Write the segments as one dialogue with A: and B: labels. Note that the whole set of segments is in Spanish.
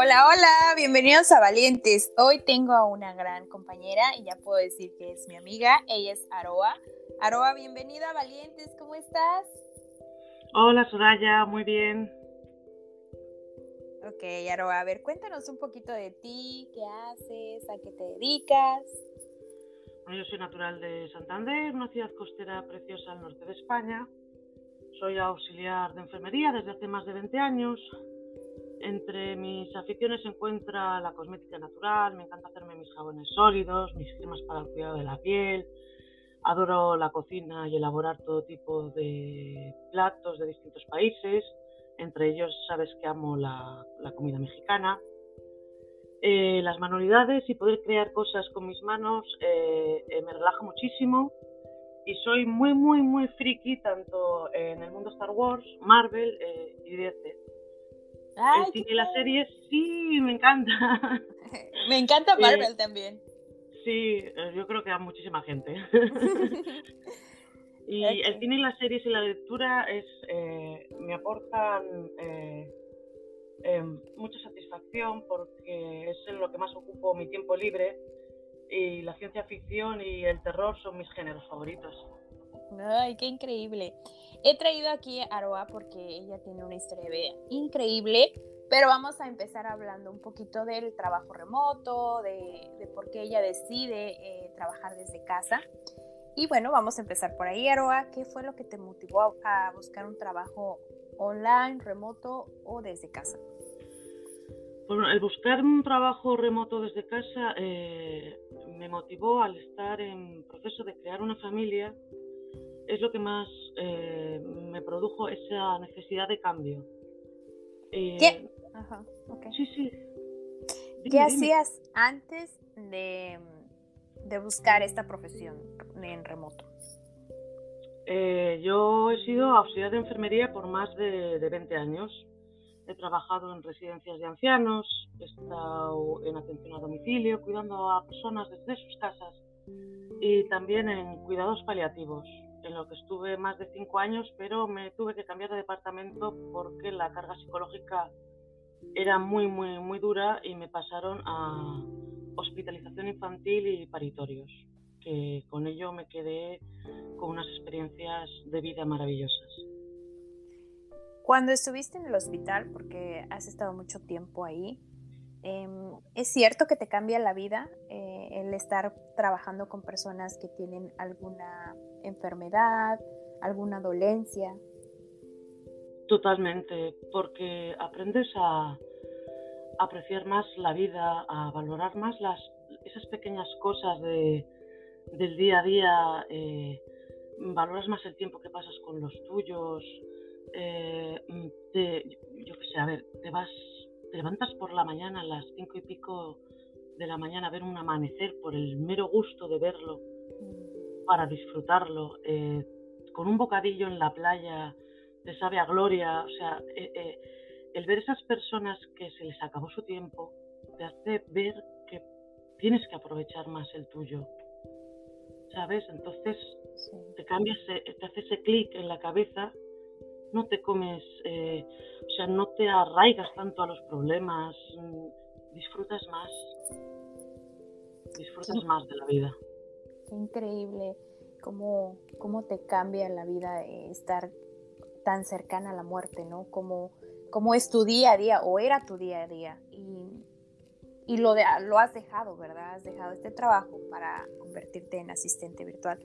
A: Hola, hola, bienvenidos a Valientes. Hoy tengo a una gran compañera y ya puedo decir que es mi amiga. Ella es Aroa. Aroa, bienvenida a Valientes, ¿cómo estás?
B: Hola Soraya, muy bien.
A: Ok, Aroa, a ver, cuéntanos un poquito de ti, qué haces, a qué te dedicas.
B: Bueno, yo soy natural de Santander, una ciudad costera preciosa al norte de España. Soy auxiliar de enfermería desde hace más de 20 años. Entre mis aficiones se encuentra la cosmética natural, me encanta hacerme mis jabones sólidos, mis cremas para el cuidado de la piel, adoro la cocina y elaborar todo tipo de platos de distintos países, entre ellos sabes que amo la, comida mexicana. Eh, las manualidades y poder crear cosas con mis manos eh, eh, me relaja muchísimo. Y soy muy, muy, muy friki tanto en el mundo Star Wars, Marvel y DC el cine y las series, sí, me encanta.
A: me encanta Marvel también.
B: Sí, eh, yo creo que a muchísima gente. y el cine y las series y la lectura es eh, me aportan eh, mucha satisfacción porque es en lo que más ocupo mi tiempo libre y la ciencia ficción y el terror son mis géneros favoritos.
A: Ay, qué increíble. He traído aquí a Aroa porque ella tiene una historia de increíble, pero vamos a empezar hablando un poquito del trabajo remoto, de, por qué ella decide eh, trabajar desde casa. Y bueno, vamos a empezar por ahí, Aroa. ¿Qué fue lo que te motivó a, buscar un trabajo online, remoto o desde casa?
B: Bueno, el buscar un trabajo remoto desde casa eh, me motivó al estar en proceso de crear una familia es lo que más eh, me produjo esa necesidad de cambio.
A: Eh, ¿Qué? Ajá,
B: Sí, sí.
A: ¿Qué hacías antes de, buscar esta profesión en remoto?
B: Eh, yo he sido auxiliar de enfermería por más de, de 20 años. He trabajado en residencias de ancianos, he estado en atención a domicilio, cuidando a personas desde sus casas y también en cuidados paliativos en lo que estuve más de cinco años, pero me tuve que cambiar de departamento porque la carga psicológica era muy, muy, muy dura y me pasaron a hospitalización infantil y paritorios, que con ello me quedé con unas experiencias de vida maravillosas.
A: Cuando estuviste en el hospital, porque has estado mucho tiempo ahí, em, ¿es cierto que te cambia la vida eh, el estar trabajando con personas que tienen alguna enfermedad, alguna dolencia.
B: Totalmente, porque aprendes a apreciar más la vida, a valorar más las, esas pequeñas cosas de, del día a día, eh, valoras más el tiempo que pasas con los tuyos, eh, yo qué sé, a ver, te vas, te levantas por la mañana a las cinco y pico de la mañana a ver un amanecer por el mero gusto de verlo para disfrutarlo, eh, con un bocadillo en la playa, te sabe a gloria, o sea, eh, eh, el ver esas personas que se les acabó su tiempo, te hace ver que tienes que aprovechar más el tuyo, ¿sabes? Entonces te cambias, te hace ese clic en la cabeza, no te comes, o sea, no te arraigas tanto a los problemas, mm, disfrutas más, disfrutas más de la vida.
A: Qué increíble cómo, cómo te cambia la vida estar tan cercana a la muerte, ¿no? Como, como es tu día a día o era tu día a día y, y lo, de, lo has dejado, ¿verdad? Has dejado este trabajo para convertirte en asistente virtual.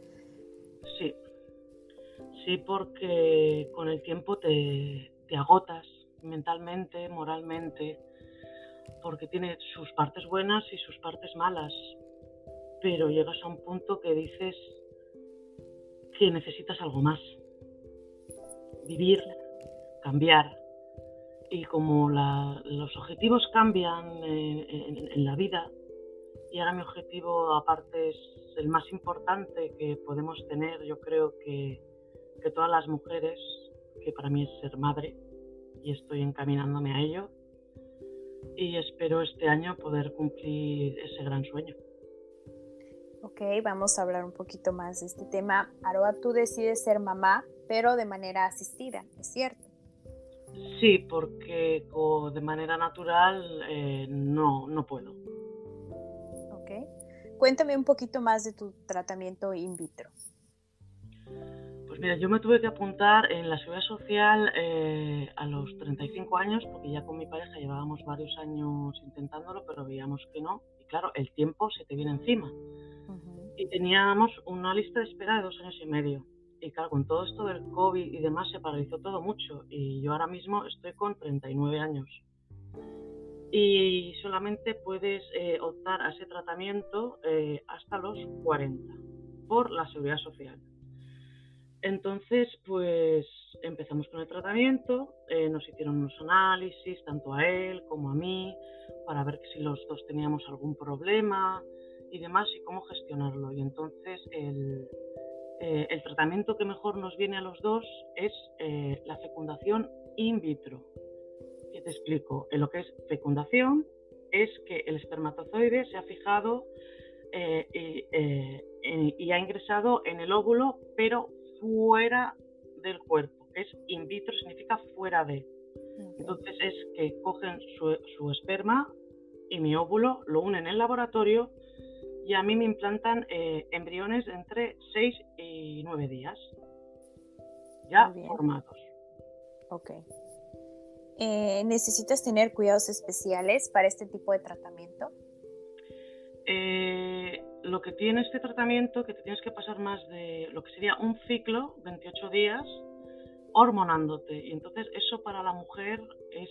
B: Sí, sí, porque con el tiempo te, te agotas mentalmente, moralmente, porque tiene sus partes buenas y sus partes malas pero llegas a un punto que dices que necesitas algo más. Vivir, cambiar. Y como los objetivos cambian en, la vida y ahora mi objetivo aparte es el más importante que podemos tener, yo creo que, que todas las mujeres, que para mí es ser madre y estoy encaminándome a ello y espero este año poder cumplir ese gran sueño.
A: Ok, vamos a hablar un poquito más de este tema. Aroa, tú decides ser mamá, pero de manera asistida, ¿es cierto?
B: Sí, porque de manera natural eh, no, no puedo.
A: Ok. Cuéntame un poquito más de tu tratamiento in vitro.
B: Pues mira, yo me tuve que apuntar en la seguridad social eh, a los 35 años, porque ya con mi pareja llevábamos varios años intentándolo, pero veíamos que no. Y claro, el tiempo se te viene encima. Y teníamos una lista de espera de dos años y medio. Y claro, con todo esto del COVID y demás se paralizó todo mucho. Y yo ahora mismo estoy con 39 años. Y solamente puedes eh, optar a ese tratamiento eh, hasta los 40 por la seguridad social. Entonces, pues empezamos con el tratamiento, eh, nos hicieron unos análisis, tanto a él como a mí, para ver si los dos teníamos algún problema y demás y cómo gestionarlo. Y entonces el, eh, el tratamiento que mejor nos viene a los dos es eh, la fecundación in vitro. ¿Qué te explico? En lo que es fecundación es que el espermatozoide se ha fijado eh, y, ha ingresado en el óvulo, pero fuera del cuerpo. Es in vitro, significa fuera de. Entonces es que cogen su, su esperma y mi óvulo, lo unen en el laboratorio y a mí me implantan eh, embriones entre 6 y 9 días, ya formados.
A: Ok. Eh, ¿Necesitas tener cuidados especiales para este tipo de tratamiento?
B: Eh, lo que tiene este tratamiento, que te tienes que pasar más de lo que sería un ciclo, 28 días, hormonándote. Y entonces eso para la mujer es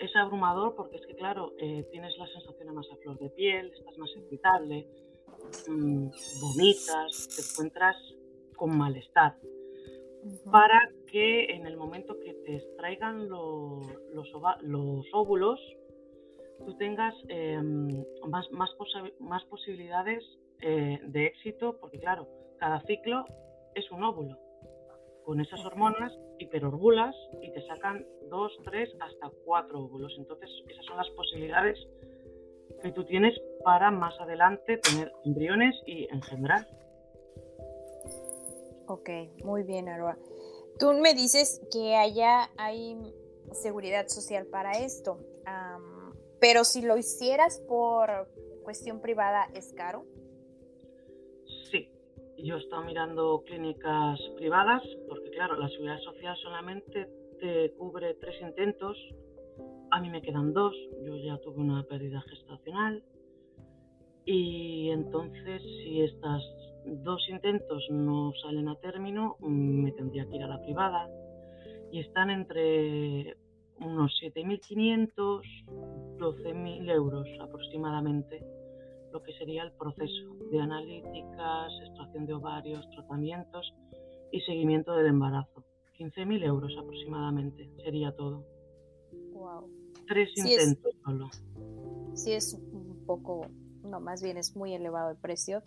B: es abrumador porque es que, claro, eh, tienes la sensación más a flor de piel, estás más irritable, mm, vomitas, te encuentras con malestar. Para que en el momento que te extraigan los, los, óvulos, tú tengas em, más, más, más, posibilidades eh, de éxito, porque claro, cada ciclo es un óvulo. Con esas hormonas hiperorbulas y te sacan dos, tres, hasta cuatro óvulos. Entonces, esas son las posibilidades que tú tienes para más adelante tener embriones y engendrar.
A: Ok, muy bien, Aroa. Tú me dices que allá hay seguridad social para esto, pero si lo hicieras por cuestión privada, ¿es caro?
B: Yo he estado mirando clínicas privadas, porque claro, la seguridad social solamente te cubre tres intentos, a mí me quedan dos, yo ya tuve una pérdida gestacional y entonces si estos dos intentos no salen a término, me tendría que ir a la privada y están entre unos 7.500, 12.000 euros aproximadamente lo que sería el proceso de analíticas, extracción de ovarios, tratamientos y seguimiento del embarazo. 15.000 euros aproximadamente sería todo.
A: Wow.
B: Tres intentos solo.
A: Sí, es un poco, no, más bien es muy elevado el precio.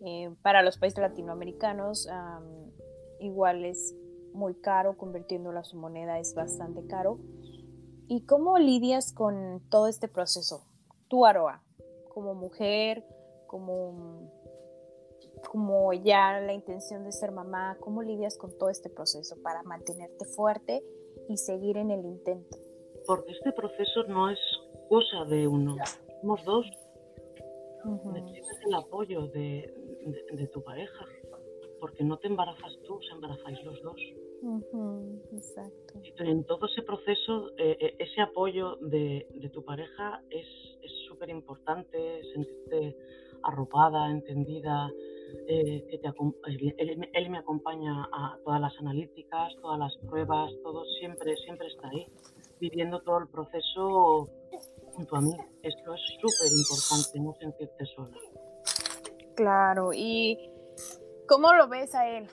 A: Eh, para los países latinoamericanos, igual es muy caro, convirtiéndolo a su moneda es bastante caro. ¿Y cómo lidias con todo este proceso? Tú, Aroa, como mujer, como, como ya la intención de ser mamá, ¿cómo lidias con todo este proceso para mantenerte fuerte y seguir en el intento?
B: Porque este proceso no es cosa de uno, somos dos. Necesitas el apoyo de, de, tu pareja, porque no te embarazas tú, se embarazáis los dos.
A: Exacto.
B: En todo ese proceso, eh, eh, ese apoyo de, de tu pareja es súper importante, sentirte arropada, entendida, eh, que te, él, me acompaña a todas las analíticas, todas las pruebas, todo siempre, siempre está ahí, viviendo todo el proceso junto a mí. Esto es súper importante, no sentirte sola.
A: Claro, ¿y cómo lo ves a él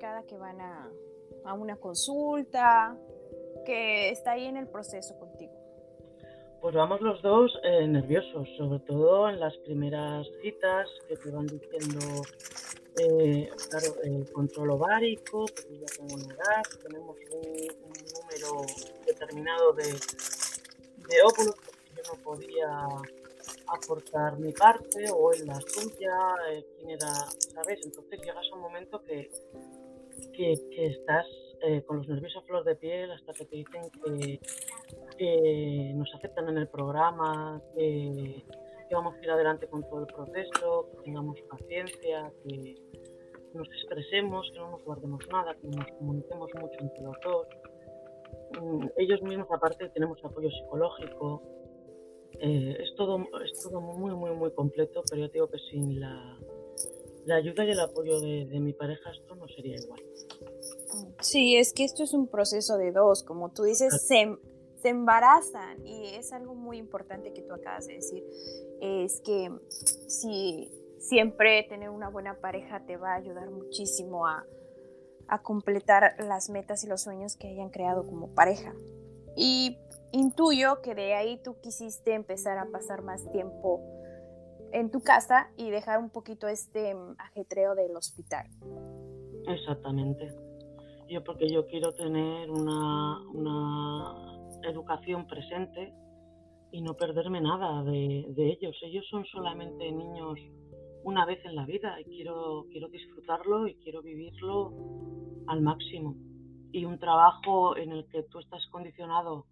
A: cada que van a, a una consulta, que está ahí en el proceso contigo?
B: Pues vamos los dos eh, nerviosos, sobre todo en las primeras citas que te van diciendo, eh, claro, el control ovárico, porque ya tengo una edad, tenemos un, número determinado de, de óvulos, porque yo no podía aportar mi parte o en la suya, eh, quién era, ¿sabes? Entonces llegas a un momento que, que, que estás eh, con los nervios a flor de piel hasta que te dicen que, nos aceptan en el programa, que, vamos a ir adelante con todo el proceso, que tengamos paciencia, que nos expresemos, que no nos guardemos nada, que nos comuniquemos mucho entre los dos. Mm, ellos mismos aparte tenemos apoyo psicológico. Eh, es, todo, es todo muy, muy, muy completo, pero yo digo que sin la, la ayuda y el apoyo de, de mi pareja esto no sería igual.
A: Sí, es que esto es un proceso de dos, como tú dices, se, se embarazan y es algo muy importante que tú acabas de decir, es que si siempre tener una buena pareja te va a ayudar muchísimo a, a completar las metas y los sueños que hayan creado como pareja. Y intuyo que de ahí tú quisiste empezar a pasar más tiempo en tu casa y dejar un poquito este ajetreo del hospital.
B: Exactamente yo porque yo quiero tener una, educación presente y no perderme nada de, ellos. Ellos son solamente niños una vez en la vida y quiero, quiero disfrutarlo y quiero vivirlo al máximo. Y un trabajo en el que tú estás condicionado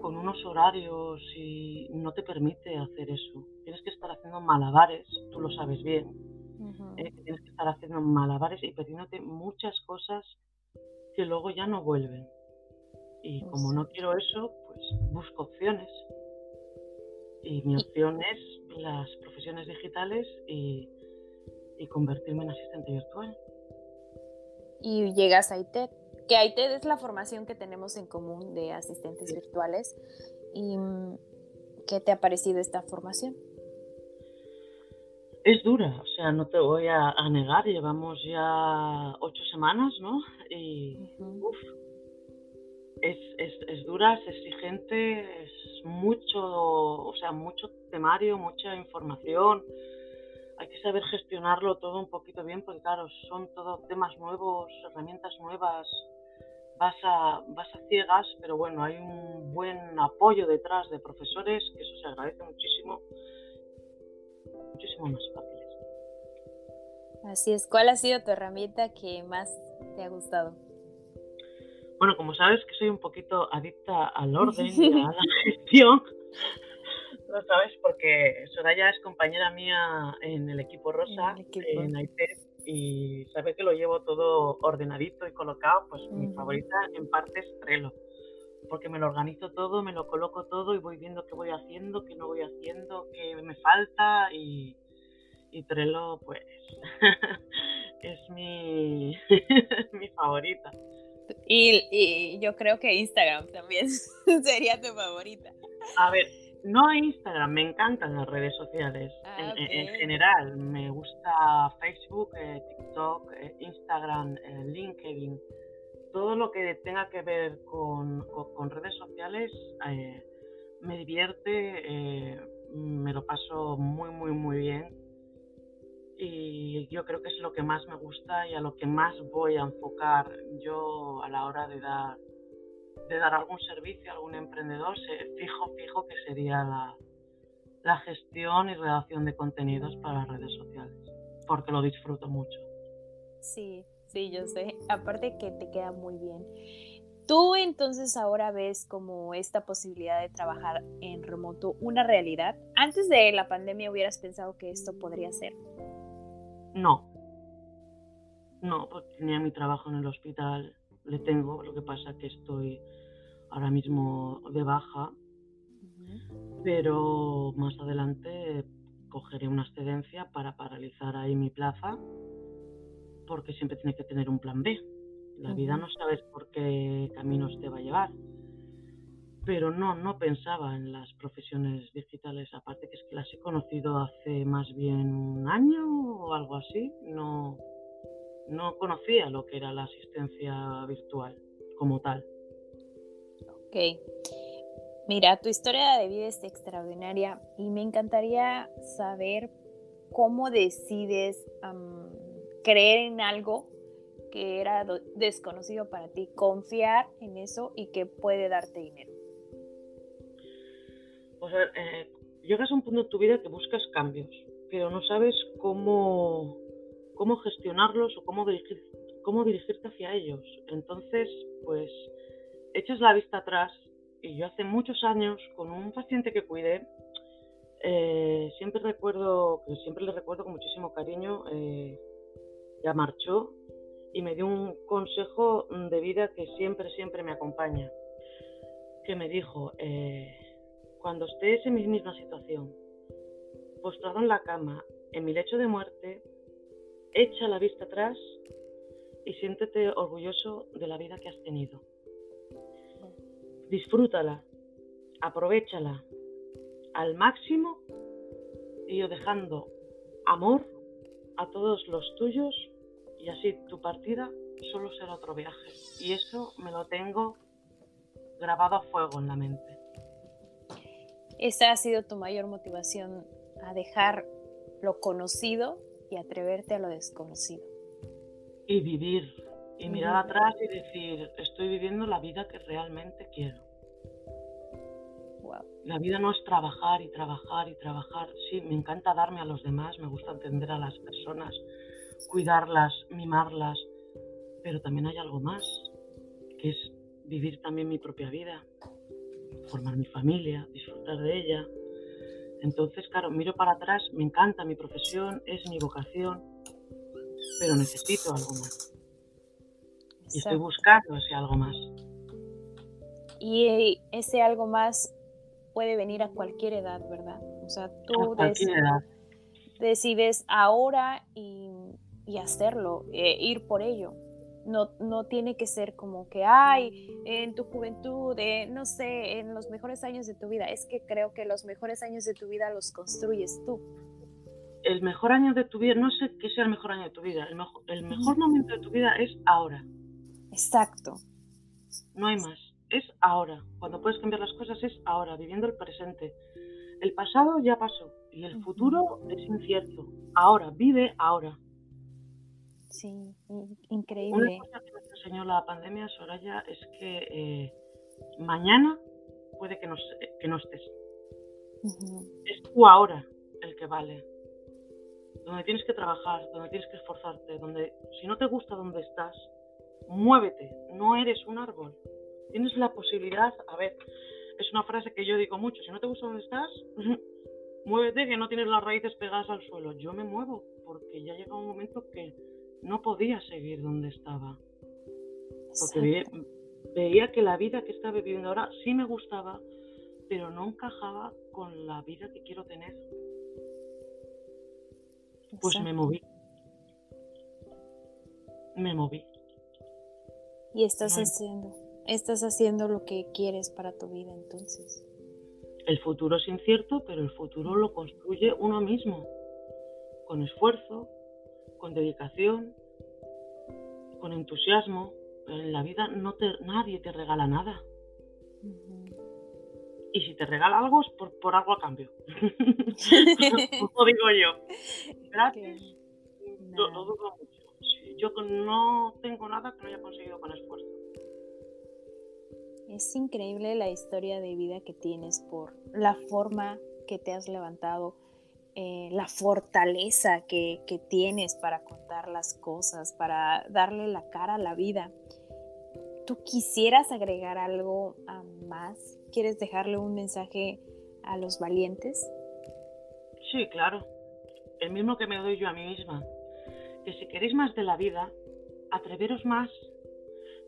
B: con unos horarios y no te permite hacer eso. Tienes que estar haciendo malabares, tú lo sabes bien. Eh, tienes que estar haciendo malabares y pidiéndote muchas cosas que luego ya no vuelven. Y pues como no quiero eso, pues busco opciones. Y mi opción es las profesiones digitales y, convertirme en asistente virtual.
A: Y llegas a ITED, que ITED es la formación que tenemos en común de asistentes virtuales. ¿Y mm, qué te ha parecido esta formación?
B: Es dura, o sea, no te voy a, negar, llevamos ya ocho semanas, ¿no? Y es, es, es, dura, es exigente, es mucho, o sea, mucho temario, mucha información. Hay que saber gestionarlo todo un poquito bien, porque claro, son todos temas nuevos, herramientas nuevas, vas a, vas a ciegas, pero bueno, hay un buen apoyo detrás de profesores, que eso se agradece muchísimo muchísimo más fáciles.
A: Así es. ¿Cuál ha sido tu herramienta que más te ha gustado?
B: Bueno, como sabes que soy un poquito adicta al orden y a la gestión, lo sabes porque Soraya es compañera mía en el equipo Rosa, en, en y sabe que lo llevo todo ordenadito y colocado, pues mi favorita en parte es Trello porque me lo organizo todo, me lo coloco todo y voy viendo qué voy haciendo, qué no voy haciendo, qué me falta y, y Trello pues es mi, mi favorita.
A: Y, y, yo creo que Instagram también sería tu favorita.
B: A ver, no Instagram, me encantan las redes sociales ah, en, general. Me gusta Facebook, eh, TikTok, eh, Instagram, eh, LinkedIn todo lo que tenga que ver con, redes sociales eh, me divierte, eh, me lo paso muy, muy, muy bien. Y yo creo que es lo que más me gusta y a lo que más voy a enfocar yo a la hora de dar, de dar algún servicio a algún emprendedor. Fijo, fijo que sería la, la gestión y redacción de contenidos para las redes sociales, porque lo disfruto mucho.
A: Sí, Sí, yo sé. Aparte que te queda muy bien. ¿Tú entonces ahora ves como esta posibilidad de trabajar en remoto una realidad? Antes de la pandemia hubieras pensado que esto podría ser.
B: No. No, porque tenía mi trabajo en el hospital, le tengo, lo que pasa que estoy ahora mismo de baja, pero más adelante cogeré una excedencia para paralizar ahí mi plaza porque siempre tiene que tener un plan B. La vida no sabes por qué caminos te va a llevar. Pero no, no pensaba en las profesiones digitales, aparte que es que las he conocido hace más bien un año o algo así. No, no conocía lo que era la asistencia virtual como tal.
A: Ok. Mira, tu historia de vida es extraordinaria y me encantaría saber cómo decides creer en algo que era desconocido para ti, confiar en eso y que puede darte dinero.
B: Pues a ver, eh, llegas a un punto en tu vida que buscas cambios, pero no sabes cómo, cómo gestionarlos o cómo, dirigir, cómo dirigirte hacia ellos. Entonces, pues echas la vista atrás y yo hace muchos años con un paciente que cuidé, eh, siempre recuerdo, siempre le recuerdo con muchísimo cariño, eh, ya marchó y me dio un consejo de vida que siempre, siempre me acompaña, que me dijo, eh, cuando estés en mi misma situación, postrado en la cama, en mi lecho de muerte, echa la vista atrás y siéntete orgulloso de la vida que has tenido. Disfrútala, aprovechala al máximo y yo dejando amor a todos los tuyos y así tu partida solo será otro viaje. Y eso me lo tengo grabado a fuego en la mente.
A: Esa ha sido tu mayor motivación a dejar lo conocido y atreverte a lo desconocido.
B: Y vivir, y mirar atrás y decir, estoy viviendo la vida que realmente quiero. La vida no es trabajar y trabajar y trabajar. Sí, me encanta darme a los demás, me gusta atender a las personas, cuidarlas, mimarlas, pero también hay algo más, que es vivir también mi propia vida, formar mi familia, disfrutar de ella. Entonces, claro, miro para atrás, me encanta mi profesión, es mi vocación, pero necesito algo más. Y estoy buscando ese algo más.
A: Y ese algo más puede venir a cualquier edad, ¿verdad? O sea, tú decides ahora y, hacerlo, eh, ir por ello. No, no tiene que ser como que, ay, en tu juventud, no sé, en los mejores años de tu vida. Es que creo que los mejores años de tu vida los construyes tú.
B: El mejor año de tu vida, no sé qué sea el mejor año de tu vida, el mejor, el mejor momento de tu vida es ahora.
A: Exacto.
B: No hay más es ahora. Cuando puedes cambiar las cosas es ahora, viviendo el presente. El pasado ya pasó y el futuro es incierto. Ahora, vive ahora.
A: Sí, increíble.
B: Una cosa que nos enseñó la pandemia, Soraya, es que eh, mañana puede que no, que no estés. Es tú ahora el que vale. Donde tienes que trabajar, donde tienes que esforzarte, donde si no te gusta donde estás, muévete, no eres un árbol tienes la posibilidad, a ver, es una frase que yo digo mucho, si no te gusta donde estás, muévete que no tienes las raíces pegadas al suelo. Yo me muevo porque ya llega un momento que no podía seguir donde estaba. Porque veía, que la vida que estaba viviendo ahora sí me gustaba, pero no encajaba con la vida que quiero tener. Pues me moví. Me moví.
A: Y estás haciendo estás haciendo lo que quieres para tu vida entonces.
B: El futuro es incierto, pero el futuro lo construye uno mismo, con esfuerzo, con dedicación, con entusiasmo. En la vida no te, nadie te regala nada. Y si te regala algo es por, algo a cambio. Como digo yo. Gracias. Yo no tengo nada que no haya conseguido con esfuerzo.
A: Es increíble la historia de vida que tienes por la forma que te has levantado, eh, la fortaleza que, tienes para contar las cosas, para darle la cara a la vida. ¿Tú quisieras agregar algo más? ¿Quieres dejarle un mensaje a los valientes?
B: Sí, claro. El mismo que me doy yo a mí misma. Que si queréis más de la vida, atreveros más,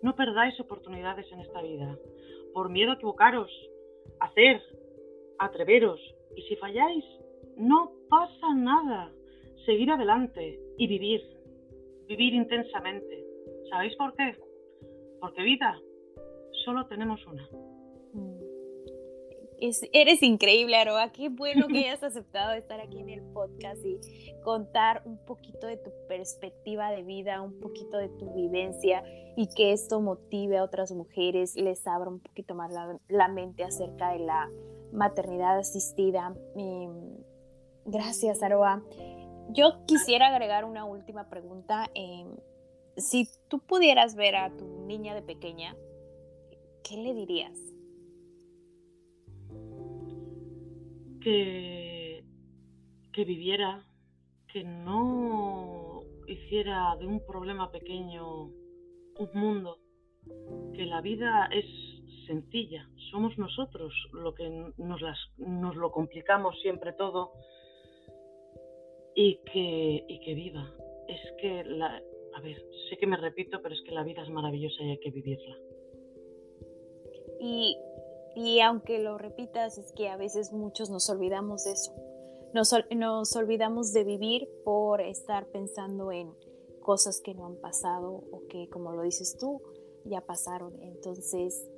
B: no perdáis oportunidades en esta vida. Por miedo a equivocaros, hacer, atreveros. Y si falláis, no pasa nada. Seguir adelante y vivir. Vivir intensamente. ¿Sabéis por qué? Porque vida solo tenemos una.
A: eres increíble, Aroa. Qué bueno que hayas aceptado estar aquí en el podcast y contar un poquito de tu perspectiva de vida, un poquito de tu vivencia y que esto motive a otras mujeres, les abra un poquito más la, mente acerca de la maternidad asistida. Gracias, Aroa. Yo quisiera agregar una última pregunta. Em, si tú pudieras ver a tu niña de pequeña, ¿qué le dirías?
B: que, que viviera, que no hiciera de un problema pequeño un mundo, que la vida es sencilla, somos nosotros lo que nos, las, nos lo complicamos siempre todo y que, y que viva. Es que, la, a ver, sé que me repito, pero es que la vida es maravillosa y hay que vivirla.
A: Y y aunque lo repitas, es que a veces muchos nos olvidamos de eso. Nos, nos olvidamos de vivir por estar pensando en cosas que no han pasado o que, como lo dices tú, ya pasaron. Entonces,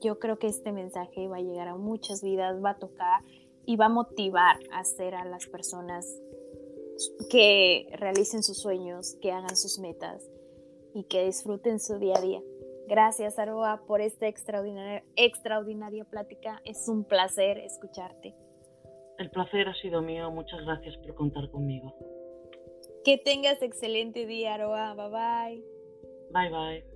A: yo creo que este mensaje va a llegar a muchas vidas, va a tocar y va a motivar a hacer a las personas que realicen sus sueños, que hagan sus metas y que disfruten su día a día. Gracias, Aroa, por esta extraordinaria, extraordinaria plática. Es un placer escucharte.
B: El placer ha sido mío. Muchas gracias por contar conmigo.
A: Que tengas excelente día, Aroa. Bye bye.
B: Bye bye.